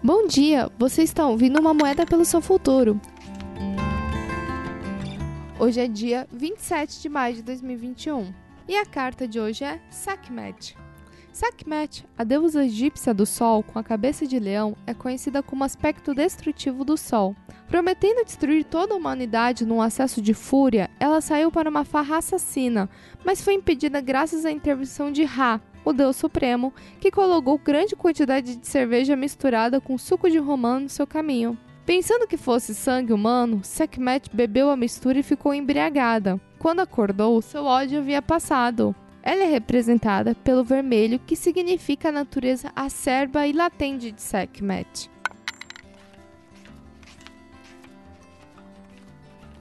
Bom dia, você está ouvindo uma moeda pelo seu futuro. Hoje é dia 27 de maio de 2021 e a carta de hoje é Sekhmet. Sekhmet, a deusa egípcia do Sol com a cabeça de leão, é conhecida como aspecto destrutivo do Sol. Prometendo destruir toda a humanidade num acesso de fúria, ela saiu para uma farra assassina, mas foi impedida graças à intervenção de Ra, o deus supremo, que colocou grande quantidade de cerveja misturada com suco de romã no seu caminho. Pensando que fosse sangue humano, Sekhmet bebeu a mistura e ficou embriagada. Quando acordou, seu ódio havia passado. Ela é representada pelo vermelho, que significa a natureza acerba e latente de Sekhmet.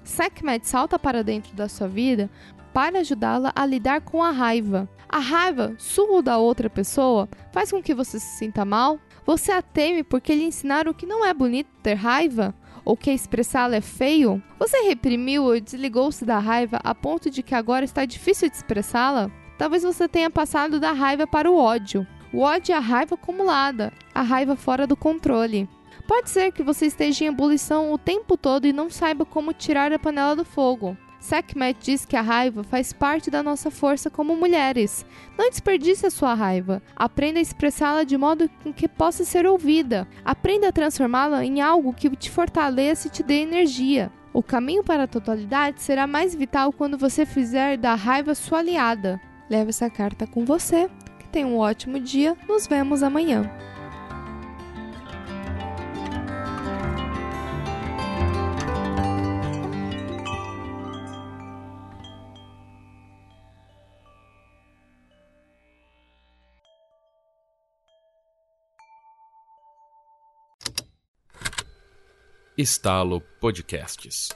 Sekhmet salta para dentro da sua vida para ajudá-la a lidar com a raiva. A raiva sua da outra pessoa faz com que você se sinta mal? Você a teme porque lhe ensinaram que não é bonito ter raiva? Ou que expressá-la é feio? Você reprimiu ou desligou-se da raiva a ponto de que agora está difícil de expressá-la? Talvez você tenha passado da raiva para o ódio. O ódio é a raiva acumulada, a raiva fora do controle. Pode ser que você esteja em ebulição o tempo todo e não saiba como tirar a panela do fogo. Sekhmet diz que a raiva faz parte da nossa força como mulheres. Não desperdice a sua raiva. Aprenda a expressá-la de modo que possa ser ouvida. Aprenda a transformá-la em algo que te fortaleça e te dê energia. O caminho para a totalidade será mais vital quando você fizer da raiva sua aliada. Leve essa carta com você. Que tenha um ótimo dia. Nos vemos amanhã. Estalo Podcasts